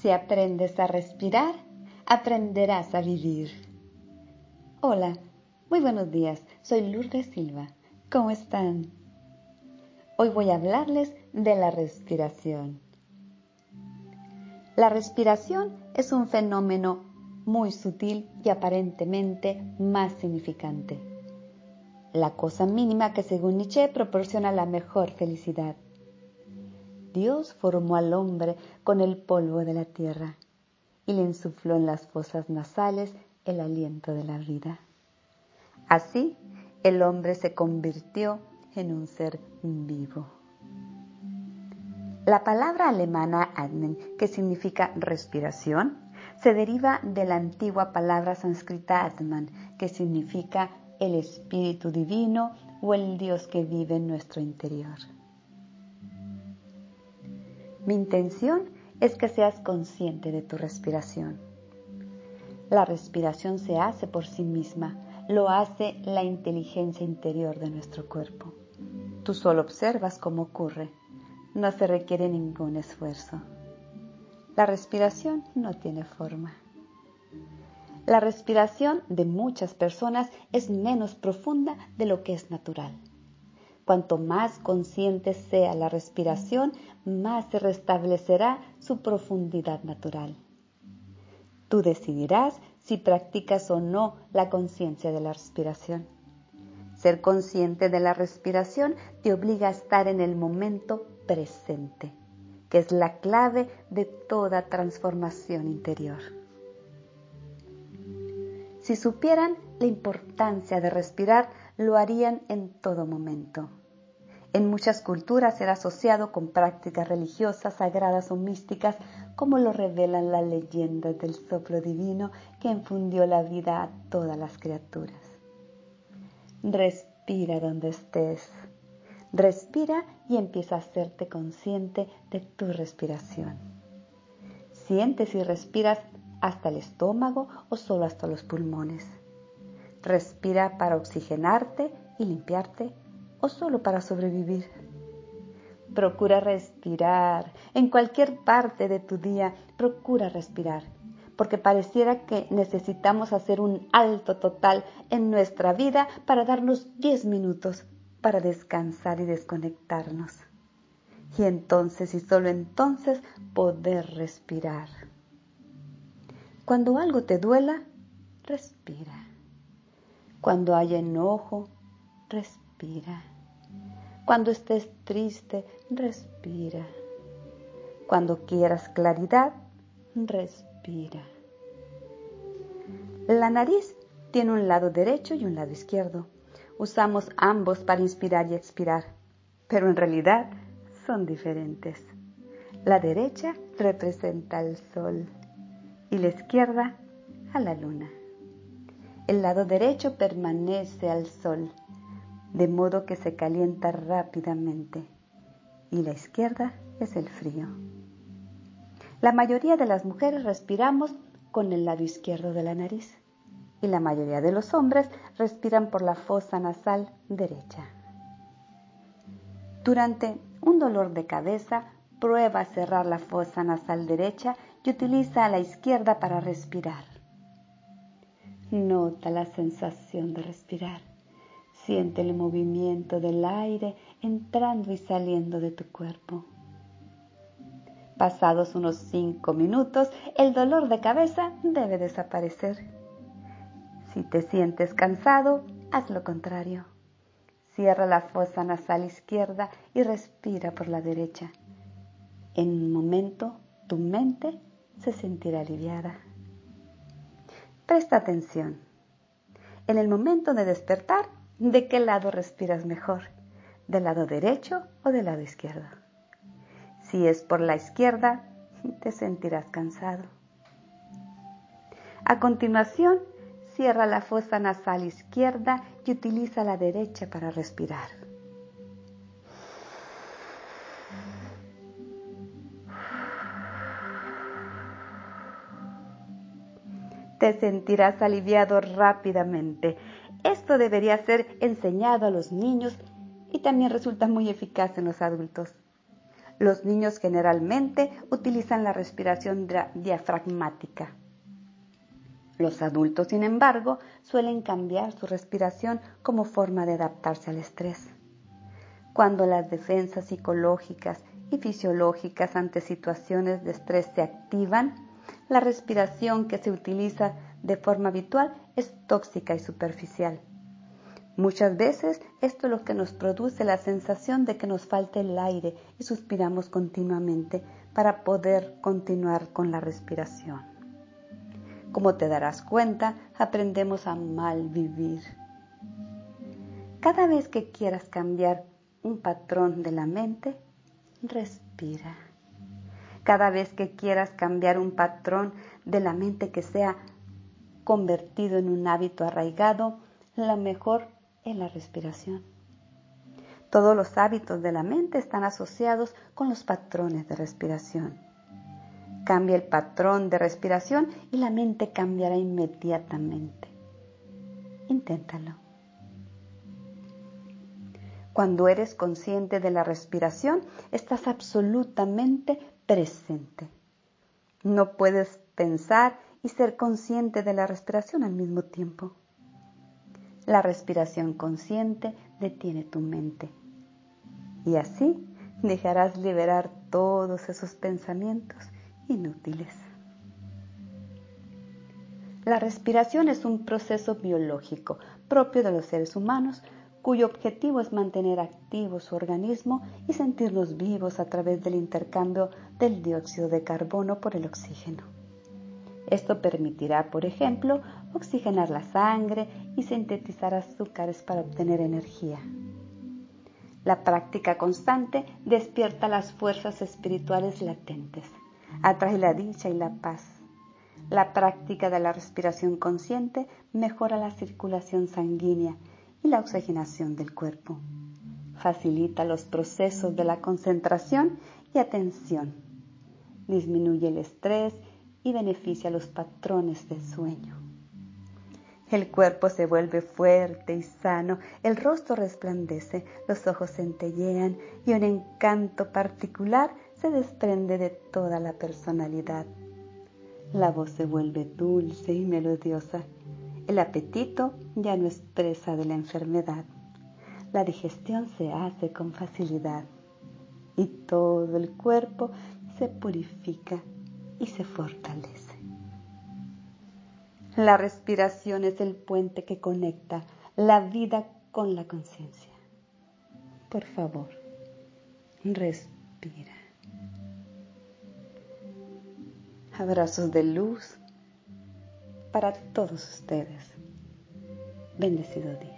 Si aprendes a respirar, aprenderás a vivir. Hola, muy buenos días. Soy Lourdes Silva. ¿Cómo están? Hoy voy a hablarles de la respiración. La respiración es un fenómeno muy sutil y aparentemente más significante. La cosa mínima que según Nietzsche proporciona la mejor felicidad. Dios formó al hombre con el polvo de la tierra y le insufló en las fosas nasales el aliento de la vida. Así, el hombre se convirtió en un ser vivo. La palabra alemana atmen, que significa respiración, se deriva de la antigua palabra sánscrita atman, que significa el espíritu divino o el Dios que vive en nuestro interior. Mi intención es que seas consciente de tu respiración. La respiración se hace por sí misma, lo hace la inteligencia interior de nuestro cuerpo. Tú solo observas cómo ocurre, no se requiere ningún esfuerzo. La respiración no tiene forma. La respiración de muchas personas es menos profunda de lo que es natural. Cuanto más consciente sea la respiración, más se restablecerá su profundidad natural. Tú decidirás si practicas o no la conciencia de la respiración. Ser consciente de la respiración te obliga a estar en el momento presente, que es la clave de toda transformación interior. Si supieran la importancia de respirar, lo harían en todo momento. En muchas culturas era asociado con prácticas religiosas, sagradas o místicas, como lo revelan las leyendas del soplo divino que infundió la vida a todas las criaturas. Respira donde estés. Respira y empieza a hacerte consciente de tu respiración. Siente si respiras hasta el estómago o solo hasta los pulmones. Respira para oxigenarte y limpiarte o solo para sobrevivir. Procura respirar. En cualquier parte de tu día, procura respirar. Porque pareciera que necesitamos hacer un alto total en nuestra vida para darnos 10 minutos para descansar y desconectarnos. Y entonces y solo entonces poder respirar. Cuando algo te duela, respira. Cuando haya enojo, respira. Cuando estés triste, respira. Cuando quieras claridad, respira. La nariz tiene un lado derecho y un lado izquierdo. Usamos ambos para inspirar y expirar, pero en realidad son diferentes. La derecha representa al sol y la izquierda a la luna. El lado derecho permanece al sol, de modo que se calienta rápidamente, y la izquierda es el frío. La mayoría de las mujeres respiramos con el lado izquierdo de la nariz y la mayoría de los hombres respiran por la fosa nasal derecha. Durante un dolor de cabeza, prueba a cerrar la fosa nasal derecha y utiliza la izquierda para respirar. Nota la sensación de respirar. Siente el movimiento del aire entrando y saliendo de tu cuerpo. Pasados unos cinco minutos, el dolor de cabeza debe desaparecer. Si te sientes cansado, haz lo contrario. Cierra la fosa nasal izquierda y respira por la derecha. En un momento, tu mente se sentirá aliviada. Presta atención. En el momento de despertar, ¿de qué lado respiras mejor? ¿Del lado derecho o del lado izquierdo? Si es por la izquierda, te sentirás cansado. A continuación, cierra la fosa nasal izquierda y utiliza la derecha para respirar. Te sentirás aliviado rápidamente. Esto debería ser enseñado a los niños y también resulta muy eficaz en los adultos. Los niños generalmente utilizan la respiración diafragmática. Los adultos, sin embargo, suelen cambiar su respiración como forma de adaptarse al estrés. Cuando las defensas psicológicas y fisiológicas ante situaciones de estrés se activan, la respiración que se utiliza de forma habitual es tóxica y superficial. Muchas veces esto es lo que nos produce la sensación de que nos falta el aire y suspiramos continuamente para poder continuar con la respiración. Como te darás cuenta, aprendemos a mal vivir. Cada vez que quieras cambiar un patrón de la mente, respira. Cada vez que quieras cambiar un patrón de la mente que sea convertido en un hábito arraigado, la mejor en la respiración. Todos los hábitos de la mente están asociados con los patrones de respiración. Cambia el patrón de respiración y la mente cambiará inmediatamente. Inténtalo. Cuando eres consciente de la respiración, estás absolutamente presente. No puedes pensar y ser consciente de la respiración al mismo tiempo. La respiración consciente detiene tu mente. Y así dejarás liberar todos esos pensamientos inútiles. La respiración es un proceso biológico propio de los seres humanos cuyo objetivo es mantener activo su organismo y sentirnos vivos a través del intercambio del dióxido de carbono por el oxígeno. Esto permitirá, por ejemplo, oxigenar la sangre y sintetizar azúcares para obtener energía. La práctica constante despierta las fuerzas espirituales latentes, atrae la dicha y la paz. La práctica de la respiración consciente mejora la circulación sanguínea la oxigenación del cuerpo. Facilita los procesos de la concentración y atención. Disminuye el estrés y beneficia los patrones del sueño. El cuerpo se vuelve fuerte y sano, el rostro resplandece, los ojos centellean y un encanto particular se desprende de toda la personalidad. La voz se vuelve dulce y melodiosa. El apetito ya no es presa de la enfermedad. La digestión se hace con facilidad y todo el cuerpo se purifica y se fortalece. La respiración es el puente que conecta la vida con la conciencia. Por favor, respira. Abrazos de luz para todos ustedes. Bendecido día.